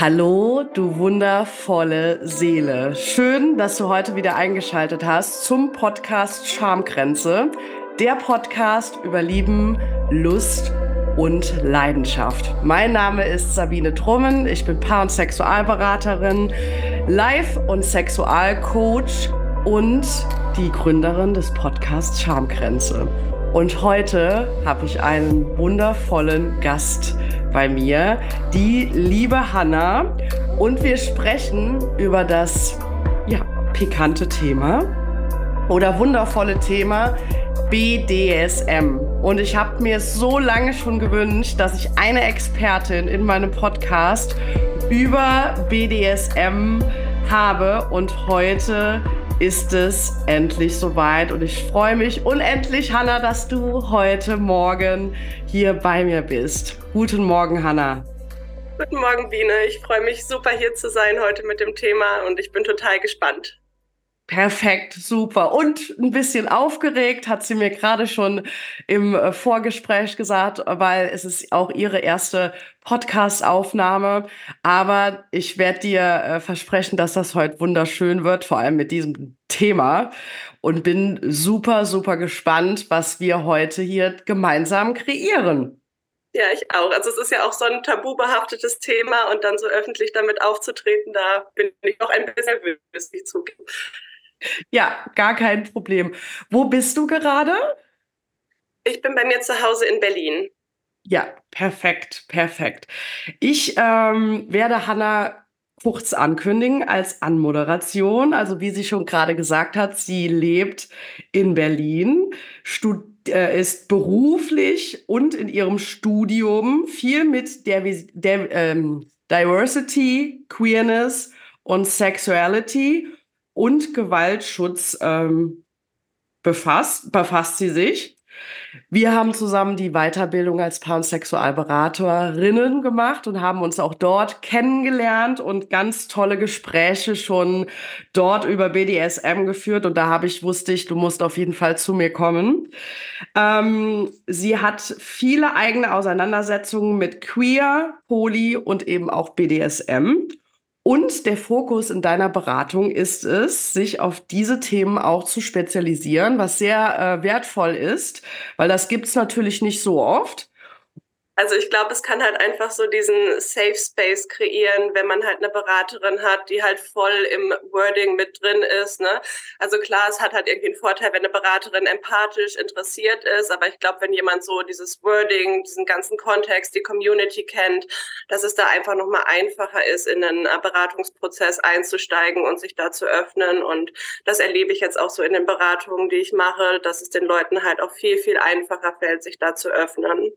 Hallo, du wundervolle Seele. Schön, dass du heute wieder eingeschaltet hast zum Podcast Schamgrenze. Der Podcast über Lieben, Lust und Leidenschaft. Mein Name ist Sabine Trummen. Ich bin Paar- und Sexualberaterin, Life- und Sexualcoach und die Gründerin des Podcasts Schamgrenze. Und heute habe ich einen wundervollen Gast bei mir, die liebe Hanna. Und wir sprechen über das ja, pikante Thema oder wundervolle Thema BDSM. Und ich habe mir so lange schon gewünscht, dass ich eine Expertin in meinem Podcast über BDSM habe. Und heute ist es endlich soweit und ich freue mich unendlich, Hanna, dass du heute Morgen hier bei mir bist. Guten Morgen, Hanna. Guten Morgen, Biene. Ich freue mich super hier zu sein heute mit dem Thema und ich bin total gespannt. Perfekt, super. Und ein bisschen aufgeregt, hat sie mir gerade schon im äh, Vorgespräch gesagt, weil es ist auch ihre erste Podcast-Aufnahme. Aber ich werde dir äh, versprechen, dass das heute wunderschön wird, vor allem mit diesem Thema. Und bin super, super gespannt, was wir heute hier gemeinsam kreieren. Ja, ich auch. Also es ist ja auch so ein tabubehaftetes Thema und dann so öffentlich damit aufzutreten, da bin ich noch ein bisschen nervös, wie zugeben. Ja, gar kein Problem. Wo bist du gerade? Ich bin bei mir zu Hause in Berlin. Ja, perfekt, perfekt. Ich ähm, werde Hanna kurz ankündigen als Anmoderation. Also wie sie schon gerade gesagt hat, sie lebt in Berlin, äh, ist beruflich und in ihrem Studium viel mit der, der ähm, Diversity, Queerness und Sexuality und Gewaltschutz ähm, befasst, befasst sie sich. Wir haben zusammen die Weiterbildung als Paar- und Sexualberaterinnen gemacht und haben uns auch dort kennengelernt und ganz tolle Gespräche schon dort über BDSM geführt. Und da habe ich, wusste ich, du musst auf jeden Fall zu mir kommen. Ähm, sie hat viele eigene Auseinandersetzungen mit Queer, Poly und eben auch BDSM. Und der Fokus in deiner Beratung ist es, sich auf diese Themen auch zu spezialisieren, was sehr äh, wertvoll ist, weil das gibt es natürlich nicht so oft. Also ich glaube, es kann halt einfach so diesen Safe Space kreieren, wenn man halt eine Beraterin hat, die halt voll im Wording mit drin ist. Ne? Also klar, es hat halt irgendwie einen Vorteil, wenn eine Beraterin empathisch interessiert ist, aber ich glaube, wenn jemand so dieses Wording, diesen ganzen Kontext, die Community kennt, dass es da einfach nochmal einfacher ist, in einen Beratungsprozess einzusteigen und sich da zu öffnen. Und das erlebe ich jetzt auch so in den Beratungen, die ich mache, dass es den Leuten halt auch viel, viel einfacher fällt, sich da zu öffnen.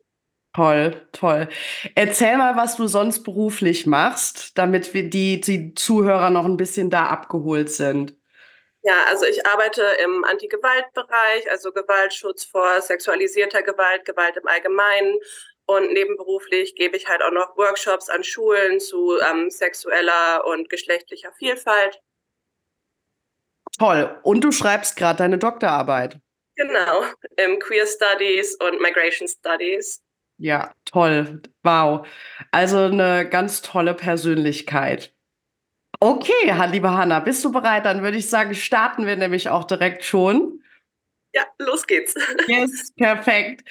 Toll, toll. Erzähl mal, was du sonst beruflich machst, damit wir die, die Zuhörer noch ein bisschen da abgeholt sind. Ja, also ich arbeite im Anti-Gewalt-Bereich, also Gewaltschutz vor sexualisierter Gewalt, Gewalt im Allgemeinen. Und nebenberuflich gebe ich halt auch noch Workshops an Schulen zu ähm, sexueller und geschlechtlicher Vielfalt. Toll. Und du schreibst gerade deine Doktorarbeit. Genau, im Queer Studies und Migration Studies. Ja, toll. Wow. Also eine ganz tolle Persönlichkeit. Okay, liebe Hanna, bist du bereit? Dann würde ich sagen, starten wir nämlich auch direkt schon. Ja, los geht's. Yes, perfekt.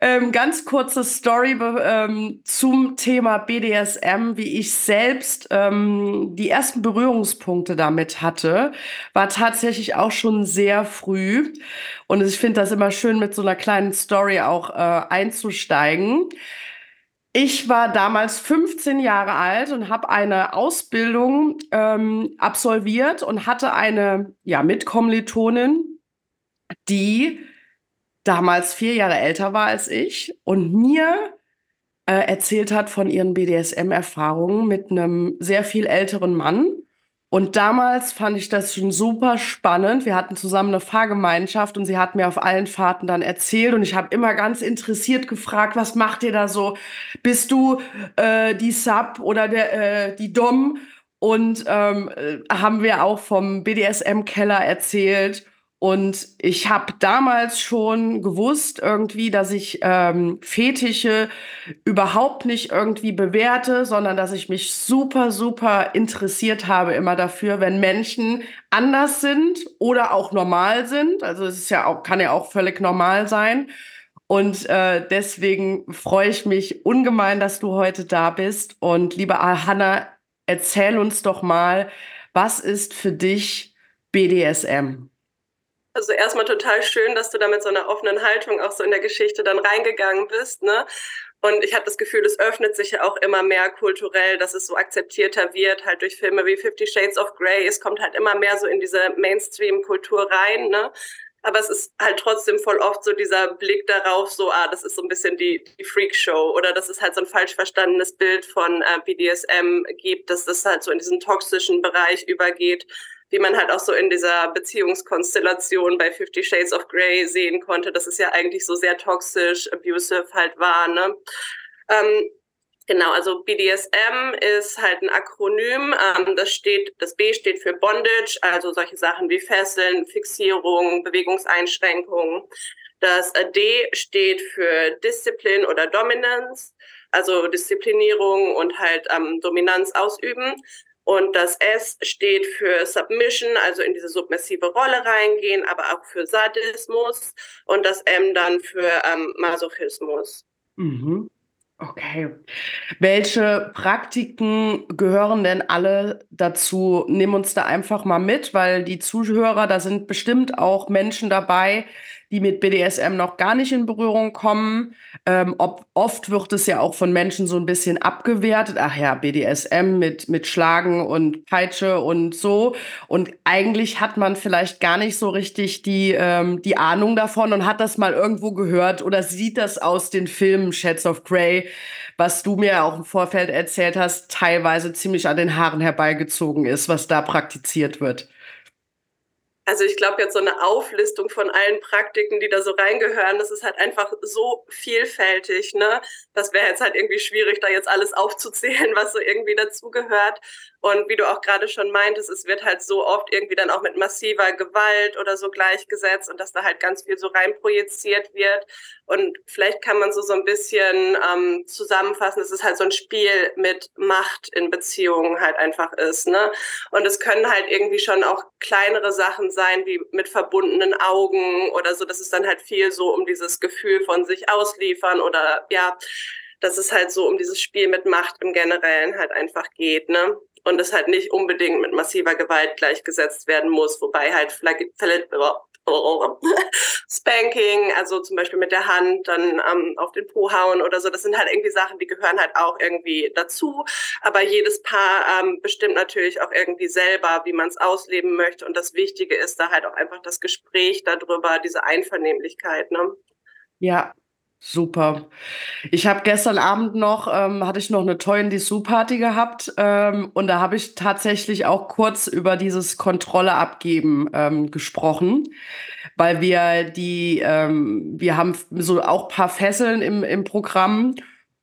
Ähm, ganz kurze Story ähm, zum Thema BDSM, wie ich selbst ähm, die ersten Berührungspunkte damit hatte, war tatsächlich auch schon sehr früh. Und ich finde das immer schön, mit so einer kleinen Story auch äh, einzusteigen. Ich war damals 15 Jahre alt und habe eine Ausbildung ähm, absolviert und hatte eine ja, Mitkommilitonin, die damals vier Jahre älter war als ich und mir äh, erzählt hat von ihren BDSM-Erfahrungen mit einem sehr viel älteren Mann. Und damals fand ich das schon super spannend. Wir hatten zusammen eine Fahrgemeinschaft und sie hat mir auf allen Fahrten dann erzählt und ich habe immer ganz interessiert gefragt, was macht ihr da so? Bist du äh, die Sub oder der, äh, die Dom? Und ähm, äh, haben wir auch vom BDSM-Keller erzählt Und ich habe damals schon gewusst irgendwie, dass ich ähm, Fetische überhaupt nicht irgendwie bewerte, sondern dass ich mich super, super interessiert habe immer dafür, wenn Menschen anders sind oder auch normal sind. Also es ist ja auch, kann ja auch völlig normal sein. Und äh, deswegen freue ich mich ungemein, dass du heute da bist. Und liebe Hanna, erzähl uns doch mal, was ist für dich BDSM? Also erstmal total schön, dass du da mit so einer offenen Haltung auch so in der Geschichte dann reingegangen bist. Ne? Und ich habe das Gefühl, es öffnet sich ja auch immer mehr kulturell, dass es so akzeptierter wird, halt durch Filme wie Fifty Shades of Grey. Es kommt halt immer mehr so in diese Mainstream-Kultur rein. Ne? Aber es ist halt trotzdem voll oft so dieser Blick darauf, so, ah, das ist so ein bisschen die, die Freak-Show oder dass es halt so ein falsch verstandenes Bild von äh, BDSM gibt, dass das halt so in diesen toxischen Bereich übergeht wie man halt auch so in dieser Beziehungskonstellation bei Fifty Shades of Grey sehen konnte, dass es ja eigentlich so sehr toxisch, abusive halt war. Ne? Ähm, Genau, also BDSM ist halt ein Akronym. Ähm, das steht, das B steht für Bondage, also solche Sachen wie Fesseln, Fixierung, Bewegungseinschränkungen. Das D steht für Disziplin oder Dominance, also Disziplinierung und halt ähm, Dominanz ausüben. Und das S steht für Submission, also in diese submissive Rolle reingehen, aber auch für Sadismus. Und das M dann für ähm, Masochismus. Mhm. Okay. Welche Praktiken gehören denn alle dazu? Nimm uns da einfach mal mit, weil die Zuhörer, da sind bestimmt auch Menschen dabei, die mit BDSM noch gar nicht in Berührung kommen. Ähm, ob, oft wird es ja auch von Menschen so ein bisschen abgewertet. Ach ja, BDSM mit, mit Schlagen und Peitsche und so. Und eigentlich hat man vielleicht gar nicht so richtig die, ähm, die Ahnung davon und hat das mal irgendwo gehört oder sieht das aus den Filmen Shades of Grey, was du mir auch im Vorfeld erzählt hast, teilweise ziemlich an den Haaren herbeigezogen ist, was da praktiziert wird. Also ich glaube jetzt so eine Auflistung von allen Praktiken, die da so reingehören, das ist halt einfach so vielfältig. Ne? Das wäre jetzt halt irgendwie schwierig, da jetzt alles aufzuzählen, was so irgendwie dazugehört. Und wie du auch gerade schon meintest, es wird halt so oft irgendwie dann auch mit massiver Gewalt oder so gleichgesetzt und dass da halt ganz viel so reinprojiziert wird. Und vielleicht kann man so so ein bisschen ähm, zusammenfassen, dass es halt so ein Spiel mit Macht in Beziehungen halt einfach ist. Ne? Und es können halt irgendwie schon auch kleinere Sachen sein, wie mit verbundenen Augen oder so. dass es dann halt viel so um dieses Gefühl von sich ausliefern oder ja, dass es halt so um dieses Spiel mit Macht im Generellen halt einfach geht. Ne? Und es halt nicht unbedingt mit massiver Gewalt gleichgesetzt werden muss, wobei halt Spanking, also zum Beispiel mit der Hand dann ähm, auf den Po hauen oder so, das sind halt irgendwie Sachen, die gehören halt auch irgendwie dazu. Aber jedes Paar ähm, bestimmt natürlich auch irgendwie selber, wie man es ausleben möchte. Und das Wichtige ist da halt auch einfach das Gespräch darüber, diese Einvernehmlichkeit. Ne? Ja, Super. Ich habe gestern Abend noch, ähm, hatte ich noch eine Toy in Dessous Party gehabt ähm, und da habe ich tatsächlich auch kurz über dieses Kontrolle abgeben ähm, gesprochen, weil wir die, ähm, wir haben so auch paar Fesseln im, im Programm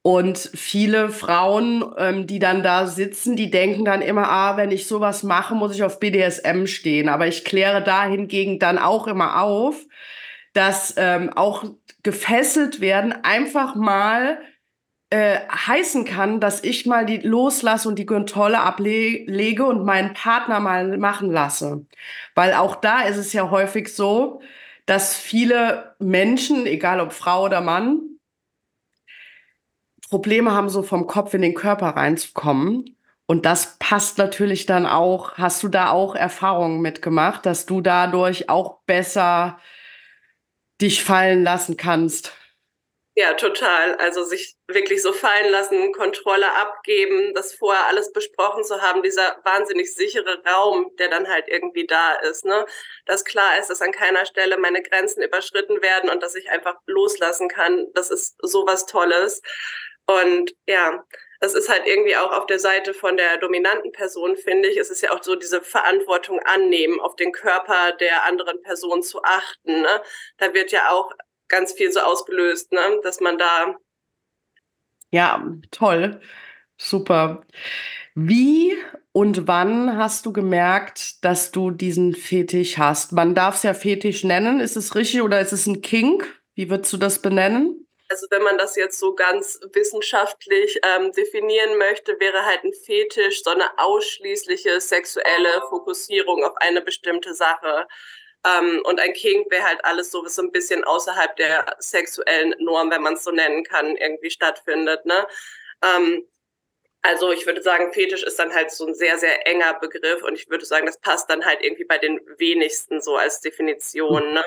und viele Frauen, ähm, die dann da sitzen, die denken dann immer, ah, wenn ich sowas mache, muss ich auf BDSM stehen. Aber ich kläre da hingegen dann auch immer auf, dass ähm, auch gefesselt werden einfach mal äh, heißen kann, dass ich mal die loslasse und die Kontrolle ablege und meinen Partner mal machen lasse. Weil auch da ist es ja häufig so, dass viele Menschen, egal ob Frau oder Mann, Probleme haben, so vom Kopf in den Körper reinzukommen. Und das passt natürlich dann auch. Hast du da auch Erfahrungen mitgemacht, dass du dadurch auch besser dich fallen lassen kannst. Ja, total. Also sich wirklich so fallen lassen, Kontrolle abgeben, das vorher alles besprochen zu haben, dieser wahnsinnig sichere Raum, der dann halt irgendwie da ist. Ne? Dass klar ist, dass an keiner Stelle meine Grenzen überschritten werden und dass ich einfach loslassen kann. Das ist sowas Tolles. Und ja, das ist halt irgendwie auch auf der Seite von der dominanten Person, finde ich, es ist ja auch so diese Verantwortung annehmen, auf den Körper der anderen Person zu achten. Ne? Da wird ja auch ganz viel so ausgelöst, ne? dass man da. Ja, toll. Super. Wie und wann hast du gemerkt, dass du diesen Fetisch hast? Man darf es ja Fetisch nennen. Ist es richtig oder ist es ein Kink? Wie würdest du das benennen? Also wenn man das jetzt so ganz wissenschaftlich ähm, definieren möchte, wäre halt ein Fetisch so eine ausschließliche sexuelle Fokussierung auf eine bestimmte Sache. Ähm, und ein Kink wäre halt alles so, was so ein bisschen außerhalb der sexuellen Norm, wenn man es so nennen kann, irgendwie stattfindet. Ne? Ähm, also ich würde sagen, Fetisch ist dann halt so ein sehr, sehr enger Begriff und ich würde sagen, das passt dann halt irgendwie bei den wenigsten so als Definition. Ne?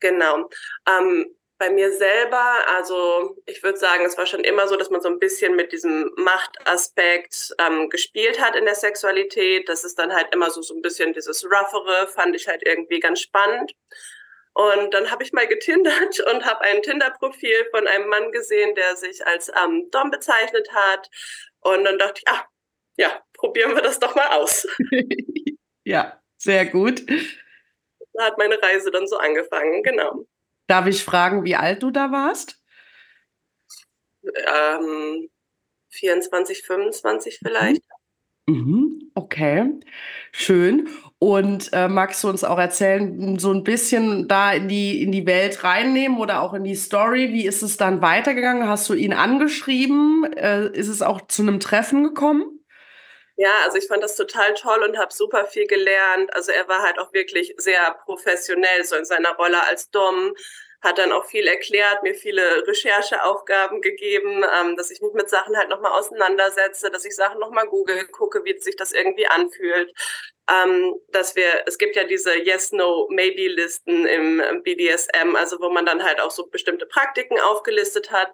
Genau. Ähm, bei mir selber, also ich würde sagen, es war schon immer so, dass man so ein bisschen mit diesem Machtaspekt ähm, gespielt hat in der Sexualität. Das ist dann halt immer so, so ein bisschen dieses Roughere, fand ich halt irgendwie ganz spannend. Und dann habe ich mal getindert und habe ein Tinder-Profil von einem Mann gesehen, der sich als ähm, Dom bezeichnet hat. Und dann dachte ich, ah, ja, probieren wir das doch mal aus. ja, sehr gut. Da hat meine Reise dann so angefangen, genau. Darf ich fragen, wie alt du da warst? Ähm, 24, 25 vielleicht. Mhm, okay, schön. Und äh, magst du uns auch erzählen, so ein bisschen da in die, in die Welt reinnehmen oder auch in die Story? Wie ist es dann weitergegangen? Hast du ihn angeschrieben? Äh, ist es auch zu einem Treffen gekommen? Ja, also ich fand das total toll und habe super viel gelernt. Also er war halt auch wirklich sehr professionell so in seiner Rolle als Dom, hat dann auch viel erklärt, mir viele Rechercheaufgaben gegeben, ähm, dass ich mich mit Sachen halt nochmal auseinandersetze, dass ich Sachen nochmal google, gucke, wie sich das irgendwie anfühlt. Ähm, dass wir, es gibt ja diese Yes, No, Maybe-Listen im BDSM, also wo man dann halt auch so bestimmte Praktiken aufgelistet hat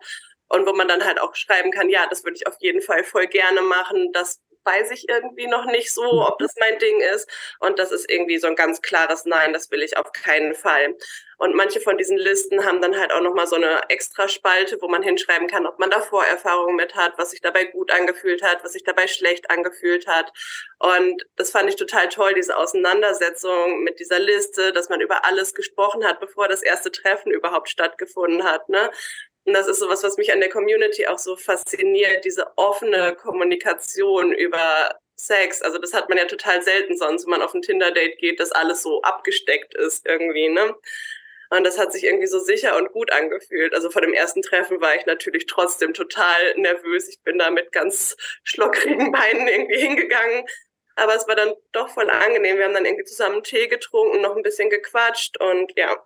und wo man dann halt auch schreiben kann, ja, das würde ich auf jeden Fall voll gerne machen, das weiß ich irgendwie noch nicht so, ob das mein Ding ist. Und das ist irgendwie so ein ganz klares Nein, das will ich auf keinen Fall. Und manche von diesen Listen haben dann halt auch nochmal so eine extra Spalte, wo man hinschreiben kann, ob man da Vorerfahrungen mit hat, was sich dabei gut angefühlt hat, was sich dabei schlecht angefühlt hat. Und das fand ich total toll, diese Auseinandersetzung mit dieser Liste, dass man über alles gesprochen hat, bevor das erste Treffen überhaupt stattgefunden hat. Ne? Und das ist sowas, was mich an der Community auch so fasziniert, diese offene Kommunikation über Sex. Also das hat man ja total selten sonst, wenn man auf ein Tinder-Date geht, dass alles so abgesteckt ist irgendwie, ne? Und das hat sich irgendwie so sicher und gut angefühlt. Also vor dem ersten Treffen war ich natürlich trotzdem total nervös. Ich bin da mit ganz schlockrigen Beinen irgendwie hingegangen. Aber es war dann doch voll angenehm. Wir haben dann irgendwie zusammen Tee getrunken, noch ein bisschen gequatscht und ja,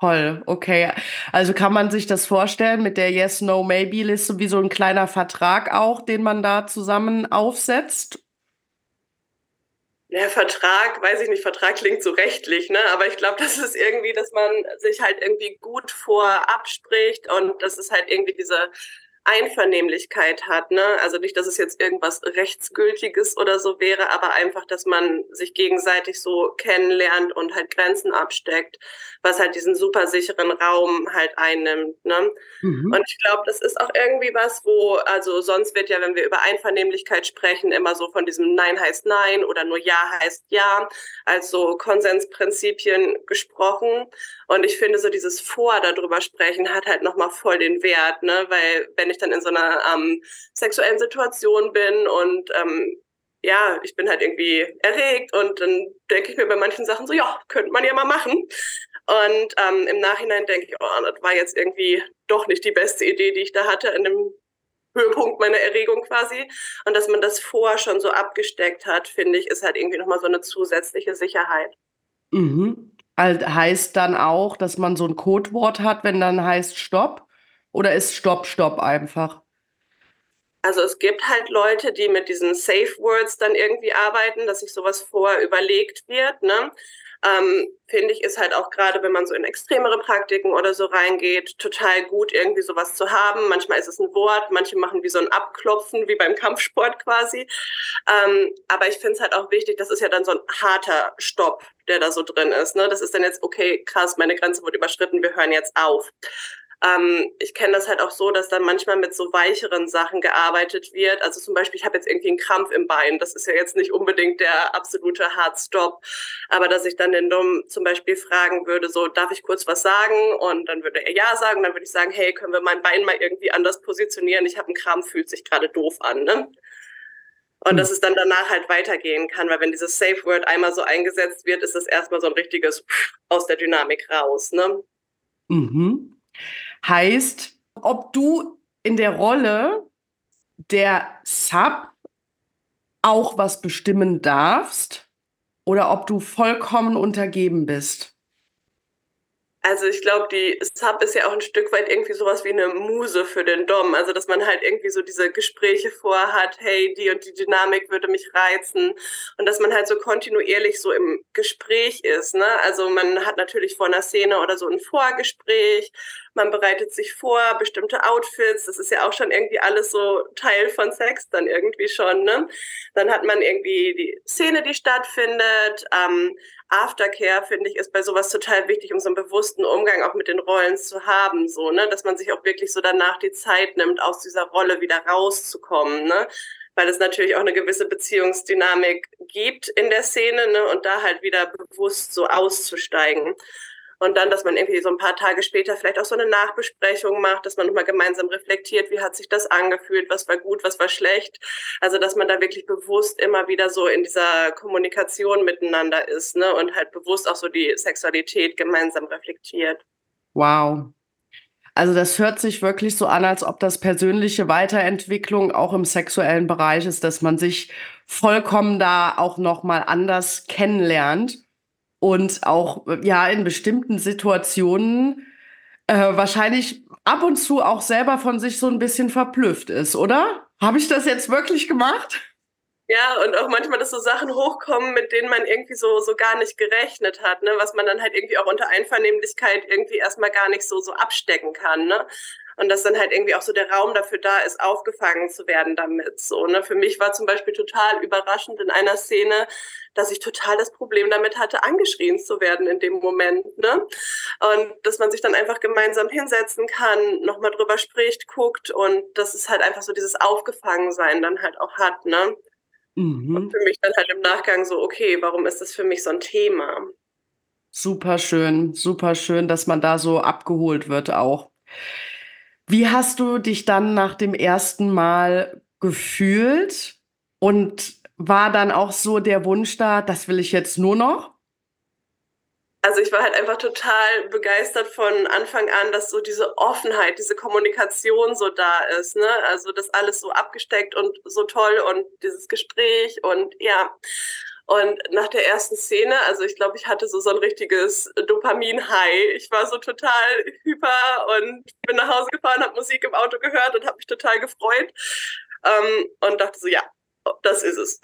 Toll, okay. Also kann man sich das vorstellen mit der Yes, No, Maybe-Liste wie so ein kleiner Vertrag auch, den man da zusammen aufsetzt? Ja, Vertrag, weiß ich nicht, Vertrag klingt so rechtlich, ne? Aber ich glaube, das ist irgendwie, dass man sich halt irgendwie gut vorab spricht und das ist halt irgendwie diese Einvernehmlichkeit hat. Ne? Also nicht, dass es jetzt irgendwas Rechtsgültiges oder so wäre, aber einfach, dass man sich gegenseitig so kennenlernt und halt Grenzen absteckt, was halt diesen super sicheren Raum halt einnimmt. Ne? Mhm. Und ich glaube, das ist auch irgendwie was, wo, also sonst wird ja, wenn wir über Einvernehmlichkeit sprechen, immer so von diesem Nein heißt Nein oder nur Ja heißt Ja, also Konsensprinzipien gesprochen. Und ich finde so dieses Vor darüber sprechen hat halt nochmal voll den Wert, ne? weil wenn ich dann in so einer ähm, sexuellen Situation bin und ähm, ja, ich bin halt irgendwie erregt und dann denke ich mir bei manchen Sachen so, ja, könnte man ja mal machen. Und ähm, im Nachhinein denke ich, oh, das war jetzt irgendwie doch nicht die beste Idee, die ich da hatte in dem Höhepunkt meiner Erregung quasi. Und dass man das vorher schon so abgesteckt hat, finde ich, ist halt irgendwie nochmal so eine zusätzliche Sicherheit. Mhm. Also heißt dann auch, dass man so ein Codewort hat, wenn dann heißt Stopp? Oder ist Stopp, Stopp einfach? Also es gibt halt Leute, die mit diesen Safe Words dann irgendwie arbeiten, dass sich sowas vorher überlegt wird. Ne? Ähm, finde ich, ist halt auch gerade, wenn man so in extremere Praktiken oder so reingeht, total gut, irgendwie sowas zu haben. Manchmal ist es ein Wort, manche machen wie so ein Abklopfen, wie beim Kampfsport quasi. Ähm, aber ich finde es halt auch wichtig, das ist ja dann so ein harter Stopp, der da so drin ist. Ne? Das ist dann jetzt, okay, krass, meine Grenze wird überschritten, wir hören jetzt auf. Ähm, ich kenne das halt auch so, dass dann manchmal mit so weicheren Sachen gearbeitet wird. Also zum Beispiel, ich habe jetzt irgendwie einen Krampf im Bein. Das ist ja jetzt nicht unbedingt der absolute Hardstop. Aber dass ich dann den Dom zum Beispiel fragen würde, so, darf ich kurz was sagen? Und dann würde er ja sagen. Dann würde ich sagen, hey, können wir mein Bein mal irgendwie anders positionieren? Ich habe einen Krampf, fühlt sich gerade doof an. Ne? Und dass es dann danach halt weitergehen kann, weil wenn dieses Safe Word einmal so eingesetzt wird, ist es erstmal so ein richtiges aus der Dynamik raus. Ne? Mhm. Heißt, ob du in der Rolle der Sub auch was bestimmen darfst oder ob du vollkommen untergeben bist? Also ich glaube, die Sub ist ja auch ein Stück weit irgendwie sowas wie eine Muse für den Dom. Also dass man halt irgendwie so diese Gespräche vorhat, hey, die und die Dynamik würde mich reizen. Und dass man halt so kontinuierlich so im Gespräch ist. Ne? Also man hat natürlich vor einer Szene oder so ein Vorgespräch, man bereitet sich vor, bestimmte Outfits, das ist ja auch schon irgendwie alles so Teil von Sex dann irgendwie schon. Ne? Dann hat man irgendwie die Szene, die stattfindet. Ähm, Aftercare, finde ich, ist bei sowas total wichtig, um so einen bewussten Umgang auch mit den Rollen zu haben, so, ne, dass man sich auch wirklich so danach die Zeit nimmt, aus dieser Rolle wieder rauszukommen, ne, weil es natürlich auch eine gewisse Beziehungsdynamik gibt in der Szene, ne, und da halt wieder bewusst so auszusteigen. Und dann, dass man irgendwie so ein paar Tage später vielleicht auch so eine Nachbesprechung macht, dass man nochmal gemeinsam reflektiert, wie hat sich das angefühlt, was war gut, was war schlecht. Also, dass man da wirklich bewusst immer wieder so in dieser Kommunikation miteinander ist ne? und halt bewusst auch so die Sexualität gemeinsam reflektiert. Wow. Also das hört sich wirklich so an, als ob das persönliche Weiterentwicklung auch im sexuellen Bereich ist, dass man sich vollkommen da auch noch mal anders kennenlernt und auch ja in bestimmten Situationen äh, wahrscheinlich ab und zu auch selber von sich so ein bisschen verblüfft ist, oder? Habe ich das jetzt wirklich gemacht? Ja, und auch manchmal, dass so Sachen hochkommen, mit denen man irgendwie so, so gar nicht gerechnet hat, ne? was man dann halt irgendwie auch unter Einvernehmlichkeit irgendwie erstmal gar nicht so, so abstecken kann. Ne? Und dass dann halt irgendwie auch so der Raum dafür da ist, aufgefangen zu werden damit. So, ne? Für mich war zum Beispiel total überraschend in einer Szene, dass ich total das Problem damit hatte, angeschrien zu werden in dem Moment. Ne? Und dass man sich dann einfach gemeinsam hinsetzen kann, nochmal drüber spricht, guckt und dass es halt einfach so dieses Aufgefangensein dann halt auch hat. Ne? Mhm. Und für mich dann halt im Nachgang so, okay, warum ist das für mich so ein Thema? Super schön, super schön, dass man da so abgeholt wird auch. Wie hast du dich dann nach dem ersten Mal gefühlt? Und war dann auch so der Wunsch da, das will ich jetzt nur noch? Also ich war halt einfach total begeistert von Anfang an, dass so diese Offenheit, diese Kommunikation so da ist. Ne? Also das alles so abgesteckt und so toll und dieses Gespräch und ja. Und nach der ersten Szene, also ich glaube, ich hatte so, so ein richtiges Dopamin-High. Ich war so total hyper und bin nach Hause gefahren, habe Musik im Auto gehört und habe mich total gefreut. Ähm, und dachte so, ja, das ist es.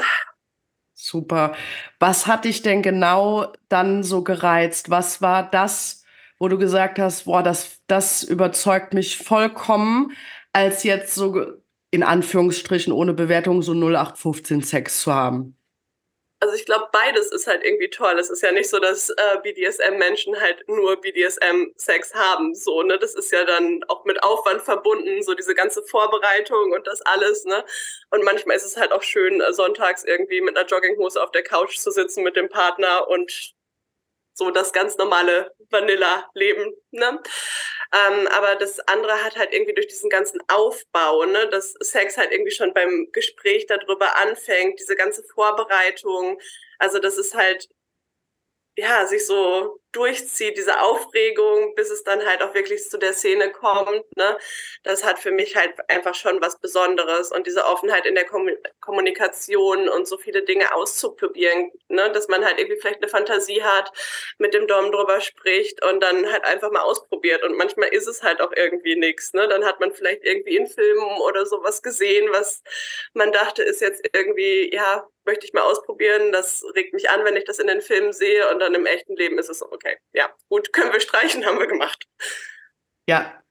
Super. Was hat dich denn genau dann so gereizt? Was war das, wo du gesagt hast, boah, das, das überzeugt mich vollkommen, als jetzt so in Anführungsstrichen ohne Bewertung so 0815 Sex zu haben? Also ich glaube, beides ist halt irgendwie toll. Es ist ja nicht so, dass äh, BDSM-Menschen halt nur BDSM-Sex haben. So, ne? Das ist ja dann auch mit Aufwand verbunden, so diese ganze Vorbereitung und das alles, ne? Und manchmal ist es halt auch schön, äh, sonntags irgendwie mit einer Jogginghose auf der Couch zu sitzen mit dem Partner und so das ganz normale Vanilla-Leben. Ne? Ähm, aber das andere hat halt irgendwie durch diesen ganzen Aufbau, ne, dass Sex halt irgendwie schon beim Gespräch darüber anfängt, diese ganze Vorbereitung. Also das ist halt ja, sich so durchzieht, diese Aufregung, bis es dann halt auch wirklich zu der Szene kommt, ne, das hat für mich halt einfach schon was Besonderes und diese Offenheit in der Kommunikation und so viele Dinge auszuprobieren, ne, dass man halt irgendwie vielleicht eine Fantasie hat, mit dem Dom drüber spricht und dann halt einfach mal ausprobiert. Und manchmal ist es halt auch irgendwie nichts, ne, dann hat man vielleicht irgendwie in Filmen oder sowas gesehen, was man dachte, ist jetzt irgendwie, ja, möchte ich mal ausprobieren. Das regt mich an, wenn ich das in den Filmen sehe und dann im echten Leben ist es okay. Ja, gut, können wir streichen, haben wir gemacht. Ja,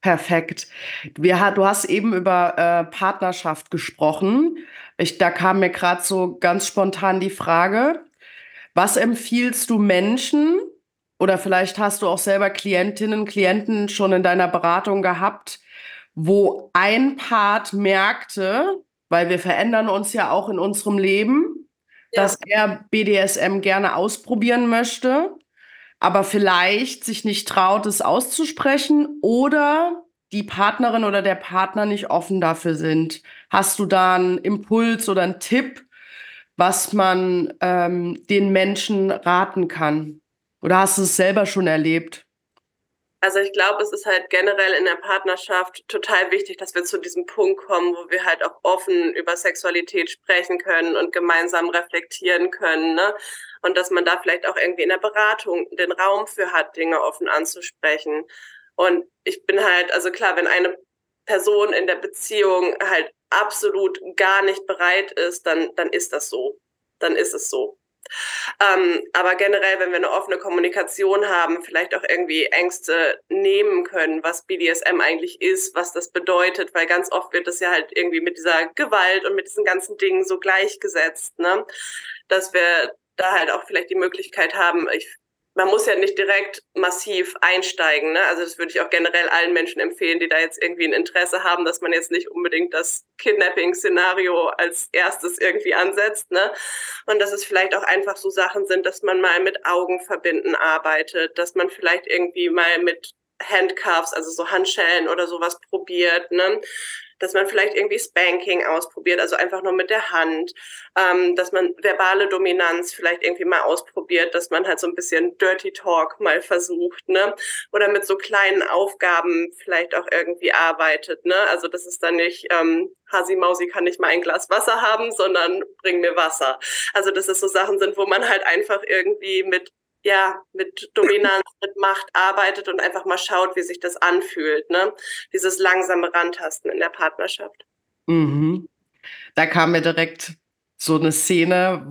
perfekt. Wir, du hast eben über äh, Partnerschaft gesprochen. Ich, da kam mir gerade so ganz spontan die Frage, was empfiehlst du Menschen oder vielleicht hast du auch selber Klientinnen, Klienten schon in deiner Beratung gehabt, wo ein Part merkte, weil wir verändern uns ja auch in unserem Leben, ja. dass er BDSM gerne ausprobieren möchte, aber vielleicht sich nicht traut, es auszusprechen oder die Partnerin oder der Partner nicht offen dafür sind? Hast du da einen Impuls oder einen Tipp, was man ähm, den Menschen raten kann? Oder hast du es selber schon erlebt? Also ich glaube, es ist halt generell in der Partnerschaft total wichtig, dass wir zu diesem Punkt kommen, wo wir halt auch offen über Sexualität sprechen können und gemeinsam reflektieren können. Ne? Und dass man da vielleicht auch irgendwie in der Beratung den Raum für hat, Dinge offen anzusprechen. Und ich bin halt, also klar, wenn eine Person in der Beziehung halt absolut gar nicht bereit ist, dann, dann ist das so. Dann ist es so. Ähm, aber generell, wenn wir eine offene Kommunikation haben, vielleicht auch irgendwie Ängste nehmen können, was BDSM eigentlich ist, was das bedeutet, weil ganz oft wird das ja halt irgendwie mit dieser Gewalt und mit diesen ganzen Dingen so gleichgesetzt, ne? Dass wir da halt auch vielleicht die Möglichkeit haben, ich man muss ja nicht direkt massiv einsteigen. Ne? Also das würde ich auch generell allen Menschen empfehlen, die da jetzt irgendwie ein Interesse haben, dass man jetzt nicht unbedingt das Kidnapping-Szenario als erstes irgendwie ansetzt. Ne? Und dass es vielleicht auch einfach so Sachen sind, dass man mal mit Augenverbinden arbeitet, dass man vielleicht irgendwie mal mit Handcuffs, also so Handschellen oder sowas probiert. Ne? Dass man vielleicht irgendwie Spanking ausprobiert, also einfach nur mit der Hand, ähm, dass man verbale Dominanz vielleicht irgendwie mal ausprobiert, dass man halt so ein bisschen Dirty Talk mal versucht, ne? Oder mit so kleinen Aufgaben vielleicht auch irgendwie arbeitet, ne? Also das ist dann nicht ähm, Hasi Mausi kann nicht mal ein Glas Wasser haben, sondern bring mir Wasser. Also dass es so Sachen sind, wo man halt einfach irgendwie mit ja, mit Dominanz, mit Macht arbeitet und einfach mal schaut, wie sich das anfühlt. Ne? Dieses langsame Rantasten in der Partnerschaft. Mhm. Da kam mir direkt so eine Szene,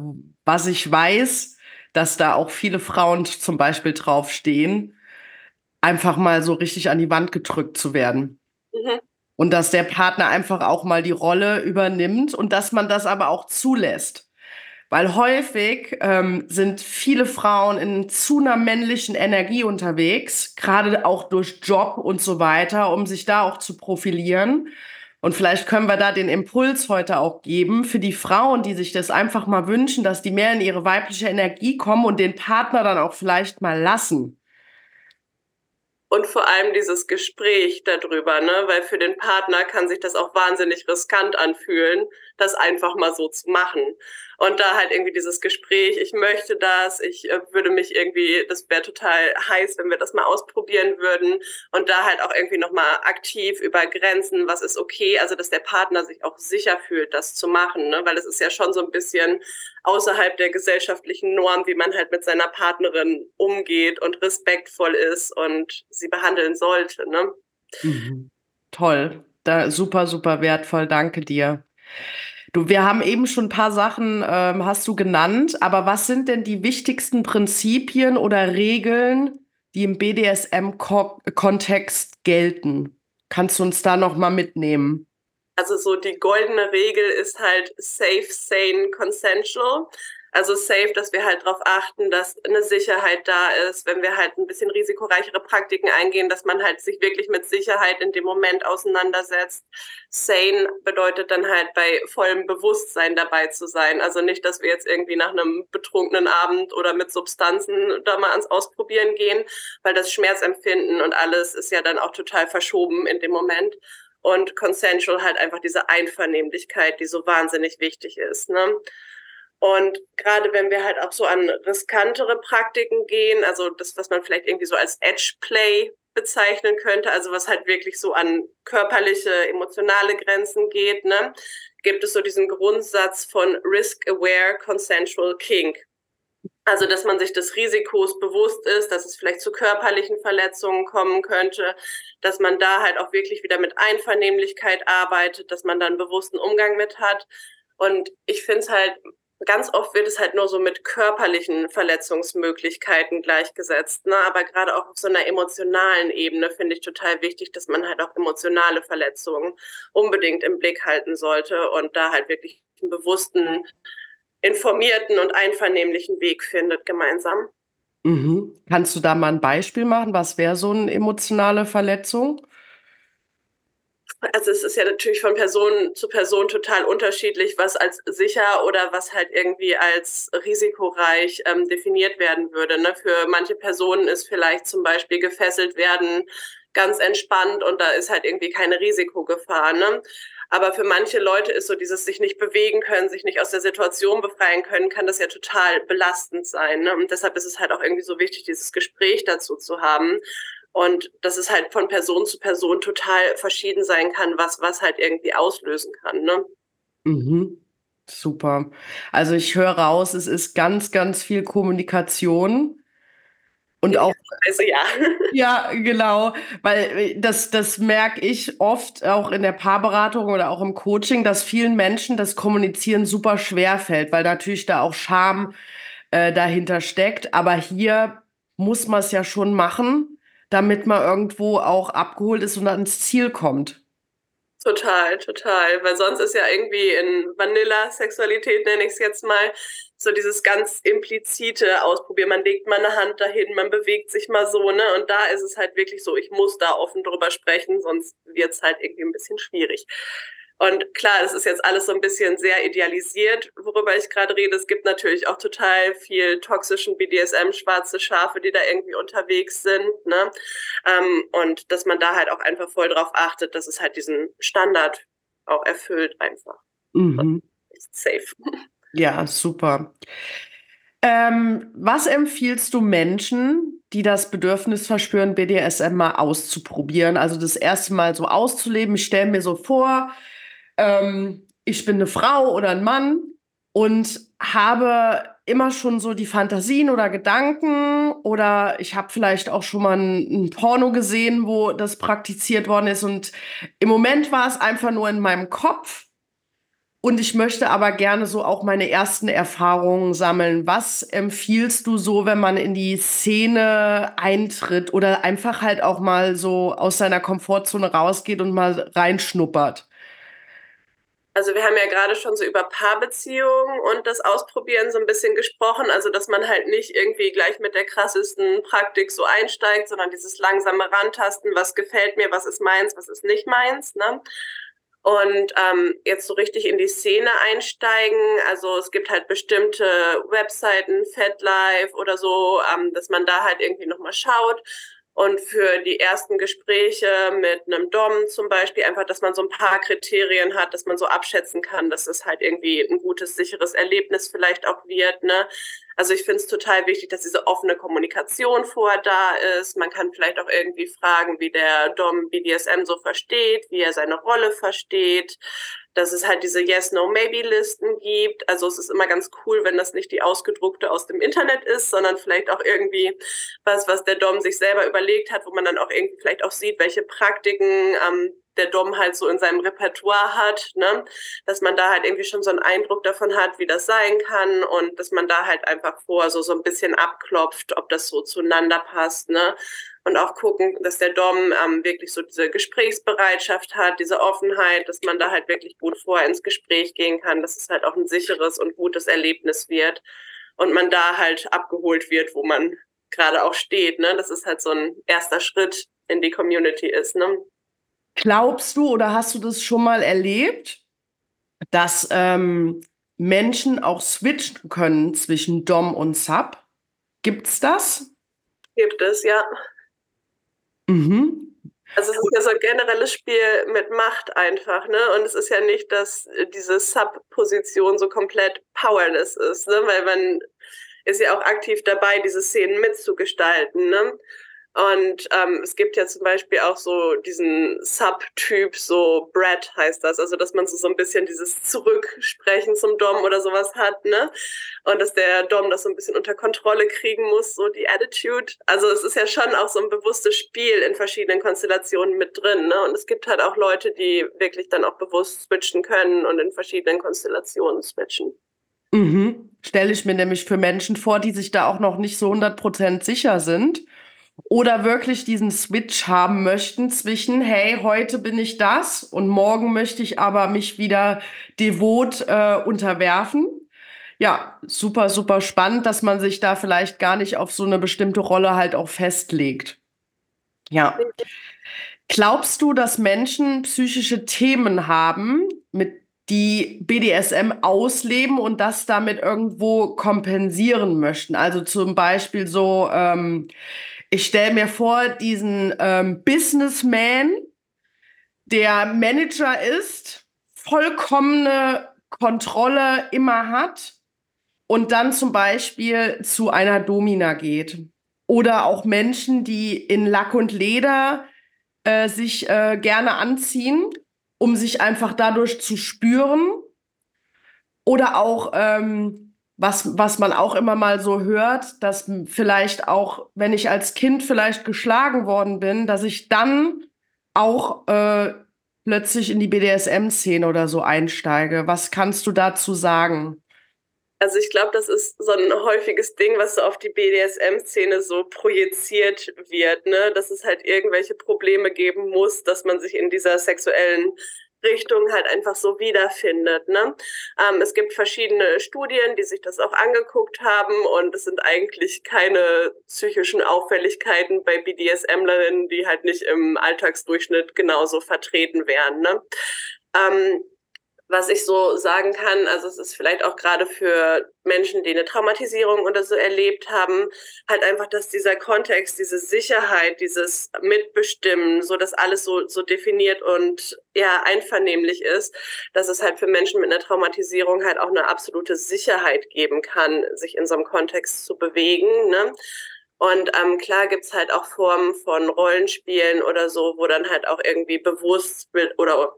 was ich weiß, dass da auch viele Frauen zum Beispiel draufstehen, einfach mal so richtig an die Wand gedrückt zu werden. Mhm. Und dass der Partner einfach auch mal die Rolle übernimmt und dass man das aber auch zulässt. Weil häufig ähm, sind viele Frauen in zu einer männlichen Energie unterwegs, gerade auch durch Job und so weiter, um sich da auch zu profilieren. Und vielleicht können wir da den Impuls heute auch geben für die Frauen, die sich das einfach mal wünschen, dass die mehr in ihre weibliche Energie kommen und den Partner dann auch vielleicht mal lassen und vor allem dieses Gespräch darüber, ne? weil für den Partner kann sich das auch wahnsinnig riskant anfühlen, das einfach mal so zu machen. Und da halt irgendwie dieses Gespräch, ich möchte das, ich äh, würde mich irgendwie, das wäre total heiß, wenn wir das mal ausprobieren würden und da halt auch irgendwie nochmal aktiv über Grenzen, was ist okay, also dass der Partner sich auch sicher fühlt, das zu machen, ne? weil es ist ja schon so ein bisschen außerhalb der gesellschaftlichen Norm, wie man halt mit seiner Partnerin umgeht und respektvoll ist und sie behandeln sollte. Ne? Mhm. Toll, da, super, super wertvoll, danke dir. Du, wir haben eben schon ein paar Sachen, ähm, hast du genannt, aber was sind denn die wichtigsten Prinzipien oder Regeln, die im BDSM-Kontext gelten? Kannst du uns da noch mal mitnehmen? Also so die goldene Regel ist halt safe, sane, consensual. Also safe, dass wir halt darauf achten, dass eine Sicherheit da ist, wenn wir halt ein bisschen risikoreichere Praktiken eingehen, dass man halt sich wirklich mit Sicherheit in dem Moment auseinandersetzt. Sane bedeutet dann halt bei vollem Bewusstsein dabei zu sein. Also nicht, dass wir jetzt irgendwie nach einem betrunkenen Abend oder mit Substanzen da mal ans Ausprobieren gehen, weil das Schmerzempfinden und alles ist ja dann auch total verschoben in dem Moment und consensual halt einfach diese Einvernehmlichkeit, die so wahnsinnig wichtig ist. Ne? Und gerade wenn wir halt auch so an riskantere Praktiken gehen, also das, was man vielleicht irgendwie so als Edge Play bezeichnen könnte, also was halt wirklich so an körperliche, emotionale Grenzen geht, ne, gibt es so diesen Grundsatz von Risk-Aware Consensual Kink. Also, dass man sich des Risikos bewusst ist, dass es vielleicht zu körperlichen Verletzungen kommen könnte, dass man da halt auch wirklich wieder mit Einvernehmlichkeit arbeitet, dass man dann bewussten Umgang mit hat. Und ich finde es halt ganz oft wird es halt nur so mit körperlichen Verletzungsmöglichkeiten gleichgesetzt. Ne? Aber gerade auch auf so einer emotionalen Ebene finde ich total wichtig, dass man halt auch emotionale Verletzungen unbedingt im Blick halten sollte und da halt wirklich einen bewussten, informierten und einvernehmlichen Weg findet gemeinsam. Mhm. Kannst du da mal ein Beispiel machen? Was wäre so eine emotionale Verletzung? Also es ist ja natürlich von Person zu Person total unterschiedlich, was als sicher oder was halt irgendwie als risikoreich ähm, definiert werden würde. Ne? Für manche Personen ist vielleicht zum Beispiel gefesselt werden ganz entspannt und da ist halt irgendwie keine Risikogefahr. Ne? Aber für manche Leute ist so dieses sich nicht bewegen können, sich nicht aus der Situation befreien können, kann das ja total belastend sein. Ne? Und deshalb ist es halt auch irgendwie so wichtig, dieses Gespräch dazu zu haben. Und dass es halt von Person zu Person total verschieden sein kann, was, was halt irgendwie auslösen kann. Ne? Mhm. Super. Also ich höre raus, es ist ganz, ganz viel Kommunikation. Und auch, also ja. ja, genau, weil äh, das, das merke ich oft auch in der Paarberatung oder auch im Coaching, dass vielen Menschen das Kommunizieren super schwer fällt, weil natürlich da auch Scham äh, dahinter steckt. Aber hier muss man es ja schon machen, damit man irgendwo auch abgeholt ist und ans Ziel kommt. Total, total. Weil sonst ist ja irgendwie in Vanilla-Sexualität, nenne ich es jetzt mal, so dieses ganz implizite Ausprobieren. Man legt mal eine Hand dahin, man bewegt sich mal so, ne? Und da ist es halt wirklich so, ich muss da offen drüber sprechen, sonst wird es halt irgendwie ein bisschen schwierig. Und klar, es ist jetzt alles so ein bisschen sehr idealisiert, worüber ich gerade rede. Es gibt natürlich auch total viel toxischen BDSM, schwarze Schafe, die da irgendwie unterwegs sind. Ne? Ähm, und dass man da halt auch einfach voll drauf achtet, dass es halt diesen Standard auch erfüllt einfach. Mhm. Safe. Ja, super. Ähm, was empfiehlst du Menschen, die das Bedürfnis verspüren, BDSM mal auszuprobieren? Also das erste Mal so auszuleben. Ich stelle mir so vor, ähm, ich bin eine Frau oder ein Mann und habe immer schon so die Fantasien oder Gedanken oder ich habe vielleicht auch schon mal ein, ein, Porno gesehen, wo das praktiziert worden ist und im Moment war es einfach nur in meinem Kopf und ich möchte aber gerne so auch meine ersten Erfahrungen sammeln. Was empfiehlst du so, wenn man in die Szene eintritt oder einfach halt auch mal so aus seiner Komfortzone rausgeht und mal reinschnuppert? Also wir haben ja gerade schon so über Paarbeziehungen und das Ausprobieren so ein bisschen gesprochen. Also dass man halt nicht irgendwie gleich mit der krassesten Praktik so einsteigt, sondern dieses langsame Rantasten, was gefällt mir, was ist meins, was ist nicht meins. Ne? Und ähm, jetzt so richtig in die Szene einsteigen. Also es gibt halt bestimmte Webseiten, FedLife oder so, ähm, dass man da halt irgendwie nochmal schaut und für die ersten Gespräche mit einem Dom zum Beispiel einfach, dass man so ein paar Kriterien hat, dass man so abschätzen kann, dass es halt irgendwie ein gutes, sicheres Erlebnis vielleicht auch wird. Ne? Also ich finde es total wichtig, dass diese offene Kommunikation vorher da ist. Man kann vielleicht auch irgendwie fragen, wie der Dom BDSM so versteht, wie er seine Rolle versteht dass es halt diese Yes-No-Maybe-Listen gibt. Also es ist immer ganz cool, wenn das nicht die ausgedruckte aus dem Internet ist, sondern vielleicht auch irgendwie was, was der Dom sich selber überlegt hat, wo man dann auch irgendwie vielleicht auch sieht, welche Praktiken ähm, der Dom halt so in seinem Repertoire hat, ne? dass man da halt irgendwie schon so einen Eindruck davon hat, wie das sein kann und dass man da halt einfach vor so, so ein bisschen abklopft, ob das so zueinander passt, ne? Und auch gucken, dass der Dom ähm, wirklich so diese Gesprächsbereitschaft hat, diese Offenheit, dass man da halt wirklich gut vor ins Gespräch gehen kann, dass es halt auch ein sicheres und gutes Erlebnis wird und man da halt abgeholt wird, wo man gerade auch steht, ne? Dass es halt so ein erster Schritt in die Community ist, ne? Glaubst du oder hast du das schon mal erlebt, dass ähm, Menschen auch switchen können zwischen Dom und Sub? Gibt's das? Gibt es, ja. Mhm. Also es ist ja so ein generelles Spiel mit Macht einfach, ne? Und es ist ja nicht, dass diese Sub-Position so komplett powerless ist, ne? Weil man ist ja auch aktiv dabei, diese Szenen mitzugestalten, ne? Und ähm, es gibt ja zum Beispiel auch so diesen Subtyp, so Brad heißt das, also dass man so, so ein bisschen dieses Zurücksprechen zum Dom oder sowas hat, ne? Und dass der Dom das so ein bisschen unter Kontrolle kriegen muss, so die Attitude. Also es ist ja schon auch so ein bewusstes Spiel in verschiedenen Konstellationen mit drin, ne? Und es gibt halt auch Leute, die wirklich dann auch bewusst switchen können und in verschiedenen Konstellationen switchen. Mhm. Stelle ich mir nämlich für Menschen vor, die sich da auch noch nicht so 100% sicher sind oder wirklich diesen Switch haben möchten zwischen, hey, heute bin ich das und morgen möchte ich aber mich wieder devot äh, unterwerfen. Ja, super, super spannend, dass man sich da vielleicht gar nicht auf so eine bestimmte Rolle halt auch festlegt. Ja. Glaubst du, dass Menschen psychische Themen haben, mit die BDSM ausleben und das damit irgendwo kompensieren möchten? Also zum Beispiel so, ähm, Ich stelle mir vor, diesen ähm, Businessman, der Manager ist, vollkommene Kontrolle immer hat und dann zum Beispiel zu einer Domina geht. Oder auch Menschen, die in Lack und Leder äh, sich äh, gerne anziehen, um sich einfach dadurch zu spüren. Oder auch, ähm, was, was man auch immer mal so hört, dass vielleicht auch, wenn ich als Kind vielleicht geschlagen worden bin, dass ich dann auch äh, plötzlich in die BDSM-Szene oder so einsteige. Was kannst du dazu sagen? Also ich glaube, das ist so ein häufiges Ding, was so auf die BDSM-Szene so projiziert wird, ne? dass es halt irgendwelche Probleme geben muss, dass man sich in dieser sexuellen Richtung halt einfach so wiederfindet. Ne? Ähm, es gibt verschiedene Studien, die sich das auch angeguckt haben und es sind eigentlich keine psychischen Auffälligkeiten bei BDSMlerinnen, die halt nicht im Alltagsdurchschnitt genauso vertreten wären. Ne? Ähm, was ich so sagen kann, also es ist vielleicht auch gerade für Menschen, die eine Traumatisierung oder so erlebt haben, halt einfach, dass dieser Kontext, diese Sicherheit, dieses Mitbestimmen, so dass alles so, so definiert und ja einvernehmlich ist, dass es halt für Menschen mit einer Traumatisierung halt auch eine absolute Sicherheit geben kann, sich in so einem Kontext zu bewegen. Ne? Und ähm, klar gibt's halt auch Formen von Rollenspielen oder so, wo dann halt auch irgendwie bewusst oder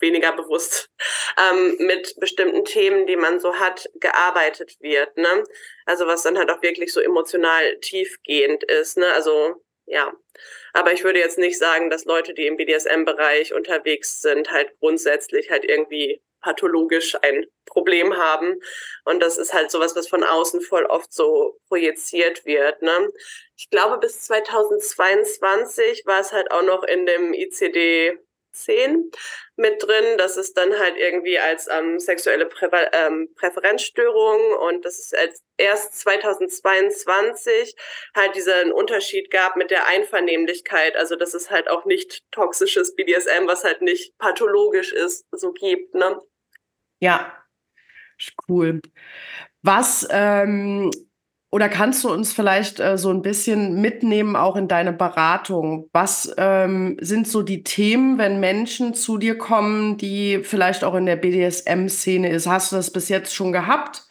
weniger bewusst ähm, mit bestimmten Themen, die man so hat, gearbeitet wird. Ne? Also was dann halt auch wirklich so emotional tiefgehend ist. Ne? Also ja, aber ich würde jetzt nicht sagen, dass Leute, die im BDSM-Bereich unterwegs sind, halt grundsätzlich halt irgendwie pathologisch ein Problem haben. Und das ist halt sowas, was von außen voll oft so projiziert wird. Ne? Ich glaube, bis 2022 war es halt auch noch in dem ICD 10 mit drin. Das ist dann halt irgendwie als ähm, sexuelle Prä ähm, Präferenzstörung und das ist als erst 2022 halt diesen Unterschied gab mit der Einvernehmlichkeit, also dass es halt auch nicht toxisches BDSM, was halt nicht pathologisch ist, so gibt. Ne? Ja, cool. Was ähm, oder kannst du uns vielleicht äh, so ein bisschen mitnehmen, auch in deine Beratung? Was ähm, sind so die Themen, wenn Menschen zu dir kommen, die vielleicht auch in der BDSM-Szene ist? Hast du das bis jetzt schon gehabt?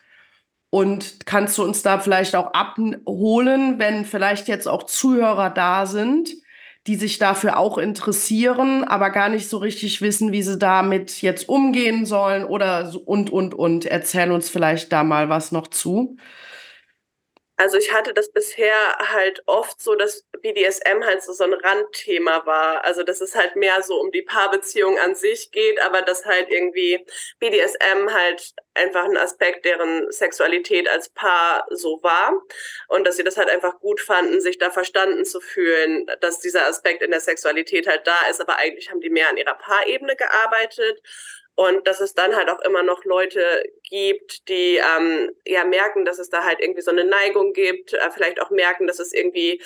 Und kannst du uns da vielleicht auch abholen, wenn vielleicht jetzt auch Zuhörer da sind, die sich dafür auch interessieren, aber gar nicht so richtig wissen, wie sie damit jetzt umgehen sollen oder so und, und, und. Erzähl uns vielleicht da mal was noch zu. Also ich hatte das bisher halt oft so, dass BDSM halt so, so ein Randthema war. Also dass es halt mehr so um die Paarbeziehung an sich geht, aber dass halt irgendwie BDSM halt einfach ein Aspekt deren Sexualität als Paar so war. Und dass sie das halt einfach gut fanden, sich da verstanden zu fühlen, dass dieser Aspekt in der Sexualität halt da ist, aber eigentlich haben die mehr an ihrer Paarebene gearbeitet und dass es dann halt auch immer noch Leute gibt, die ähm, ja merken, dass es da halt irgendwie so eine Neigung gibt, äh, vielleicht auch merken, dass es irgendwie,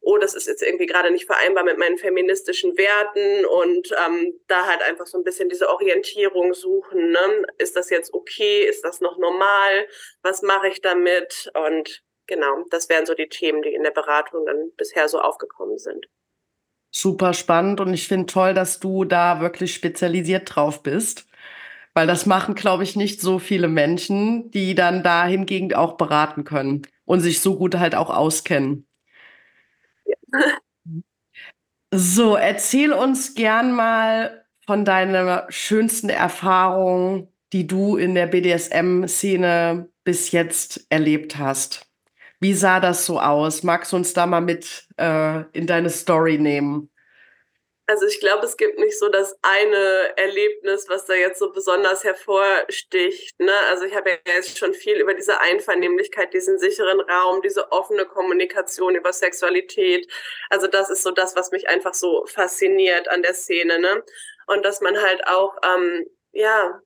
oh, das ist jetzt irgendwie gerade nicht vereinbar mit meinen feministischen Werten und ähm, da halt einfach so ein bisschen diese Orientierung suchen. Ne? Ist das jetzt okay? Ist das noch normal? Was mache ich damit? Und genau, das wären so die Themen, die in der Beratung dann bisher so aufgekommen sind. Super spannend und ich finde toll, dass du da wirklich spezialisiert drauf bist. Weil das machen, glaube ich, nicht so viele Menschen, die dann da hingegen auch beraten können und sich so gut halt auch auskennen. Ja. So, erzähl uns gern mal von deiner schönsten Erfahrung, die du in der BDSM-Szene bis jetzt erlebt hast. Wie sah das so aus? Magst du uns da mal mit äh, in deine Story nehmen? Also ich glaube, es gibt nicht so das eine Erlebnis, was da jetzt so besonders hervorsticht. Ne? Also ich habe ja jetzt schon viel über diese Einvernehmlichkeit, diesen sicheren Raum, diese offene Kommunikation über Sexualität. Also das ist so das, was mich einfach so fasziniert an der Szene. Ne? Und dass man halt auch ähm, ja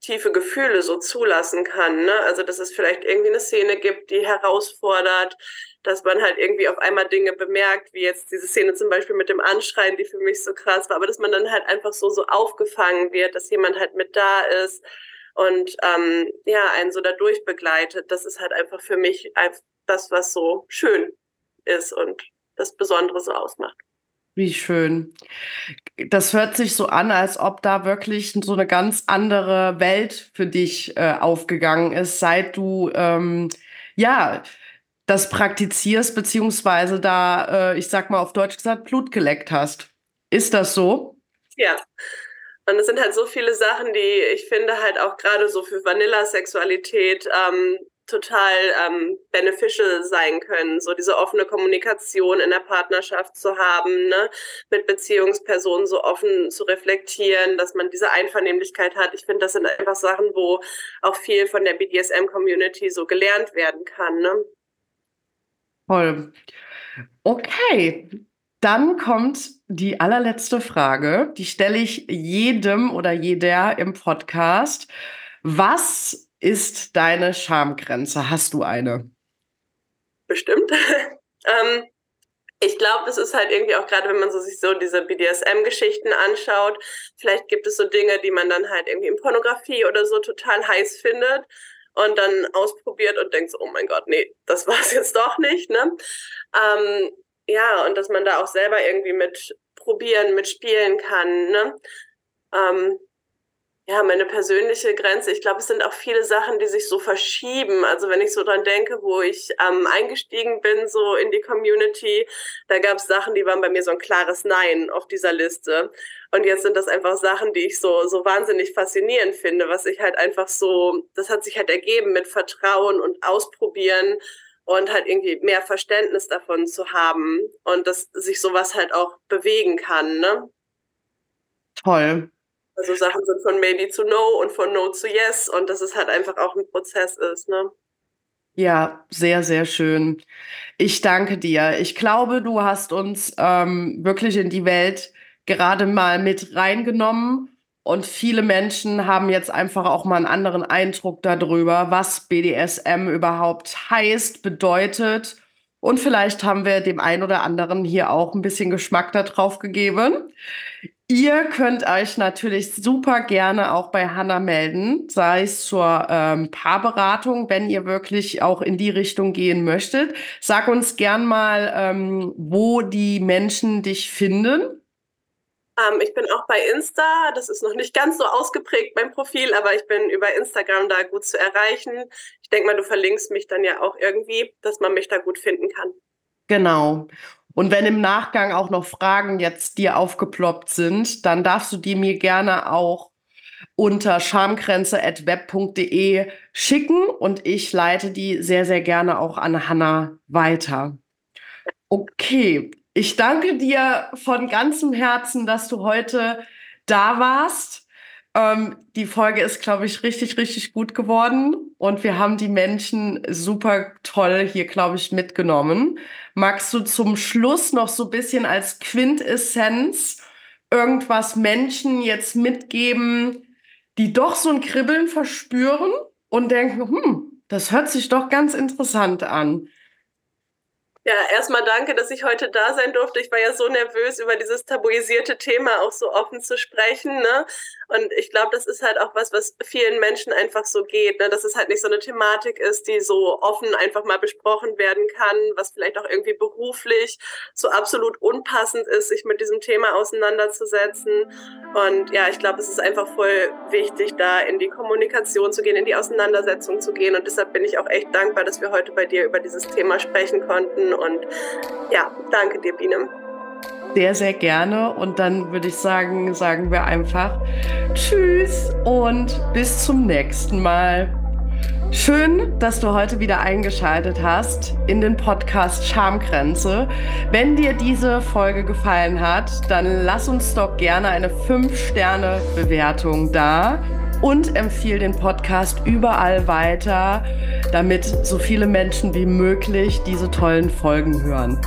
tiefe Gefühle so zulassen kann. Ne? Also dass es vielleicht irgendwie eine Szene gibt, die herausfordert, dass man halt irgendwie auf einmal Dinge bemerkt, wie jetzt diese Szene zum Beispiel mit dem Anschreien, die für mich so krass war, aber dass man dann halt einfach so so aufgefangen wird, dass jemand halt mit da ist und ähm, ja einen so dadurch begleitet. Das ist halt einfach für mich das, was so schön ist und das Besondere so ausmacht. Wie schön. Das hört sich so an, als ob da wirklich so eine ganz andere Welt für dich äh, aufgegangen ist, seit du ähm, ja das praktizierst, beziehungsweise da, äh, ich sag mal auf Deutsch gesagt, Blut geleckt hast. Ist das so? Ja. Und es sind halt so viele Sachen, die ich finde halt auch gerade so für Vanilla-Sexualität ähm, total ähm, beneficial sein können, so diese offene Kommunikation in der Partnerschaft zu haben, ne? mit Beziehungspersonen so offen zu reflektieren, dass man diese Einvernehmlichkeit hat. Ich finde, das sind einfach Sachen, wo auch viel von der BDSM-Community so gelernt werden kann. Ne? Toll. Okay, dann kommt die allerletzte Frage. Die stelle ich jedem oder jeder im Podcast. Was ist deine Schamgrenze? Hast du eine? Bestimmt. ähm, ich glaube, das ist halt irgendwie auch gerade, wenn man so sich so diese BDSM-Geschichten anschaut, vielleicht gibt es so Dinge, die man dann halt irgendwie in Pornografie oder so total heiß findet und dann ausprobiert und denkt so, oh mein Gott, nee, das war es jetzt doch nicht, ne? Ähm, ja, und dass man da auch selber irgendwie mit probieren, mitspielen kann, ne? Ähm, ja, meine persönliche Grenze. Ich glaube, es sind auch viele Sachen, die sich so verschieben. Also wenn ich so dran denke, wo ich ähm, eingestiegen bin, so in die Community, da gab es Sachen, die waren bei mir so ein klares Nein auf dieser Liste. Und jetzt sind das einfach Sachen, die ich so, so wahnsinnig faszinierend finde, was ich halt einfach so, das hat sich halt ergeben mit Vertrauen und Ausprobieren und halt irgendwie mehr Verständnis davon zu haben und dass sich sowas halt auch bewegen kann, ne? Toll. Also Sachen sind von maybe zu no und von no zu yes und dass es halt einfach auch ein Prozess ist, ne? Ja, sehr, sehr schön. Ich danke dir. Ich glaube, du hast uns ähm, wirklich in die Welt gerade mal mit reingenommen und viele Menschen haben jetzt einfach auch mal einen anderen Eindruck darüber, was BDSM überhaupt heißt, bedeutet. Und vielleicht haben wir dem einen oder anderen hier auch ein bisschen Geschmack darauf gegeben. Ihr könnt euch natürlich super gerne auch bei Hanna melden, sei es zur ähm, Paarberatung, wenn ihr wirklich auch in die Richtung gehen möchtet. Sag uns gern mal, ähm, wo die Menschen dich finden. Ähm, ich bin auch bei Insta. Das ist noch nicht ganz so ausgeprägt, mein Profil, aber ich bin über Instagram da gut zu erreichen. Ich denke mal, du verlinkst mich dann ja auch irgendwie, dass man mich da gut finden kann. Genau. Und wenn im Nachgang auch noch Fragen jetzt dir aufgeploppt sind, dann darfst du die mir gerne auch unter schamgrenze.web.de schicken und ich leite die sehr, sehr gerne auch an Hanna weiter. Okay, ich danke dir von ganzem Herzen, dass du heute da warst. Ähm, die Folge ist, glaube ich, richtig, richtig gut geworden und wir haben die Menschen super toll hier, glaube ich, mitgenommen. Magst du zum Schluss noch so ein bisschen als Quintessenz irgendwas Menschen jetzt mitgeben, die doch so ein Kribbeln verspüren und denken, hm, das hört sich doch ganz interessant an. Ja, erstmal danke, dass ich heute da sein durfte. Ich war ja so nervös, über dieses tabuisierte Thema auch so offen zu sprechen. Ne? Und ich glaube, das ist halt auch was, was vielen Menschen einfach so geht, ne? dass es halt nicht so eine Thematik ist, die so offen einfach mal besprochen werden kann, was vielleicht auch irgendwie beruflich so absolut unpassend ist, sich mit diesem Thema auseinanderzusetzen. Und ja, ich glaube, es ist einfach voll wichtig, da in die Kommunikation zu gehen, in die Auseinandersetzung zu gehen. Und deshalb bin ich auch echt dankbar, dass wir heute bei dir über dieses Thema sprechen konnten. Und ja, danke dir, Biene sehr, sehr gerne. Und dann würde ich sagen, sagen wir einfach Tschüss und bis zum nächsten Mal. Schön, dass du heute wieder eingeschaltet hast in den Podcast Schamgrenze. Wenn dir diese Folge gefallen hat, dann lass uns doch gerne eine 5-Sterne-Bewertung da und empfehle den Podcast überall weiter, damit so viele Menschen wie möglich diese tollen Folgen hören.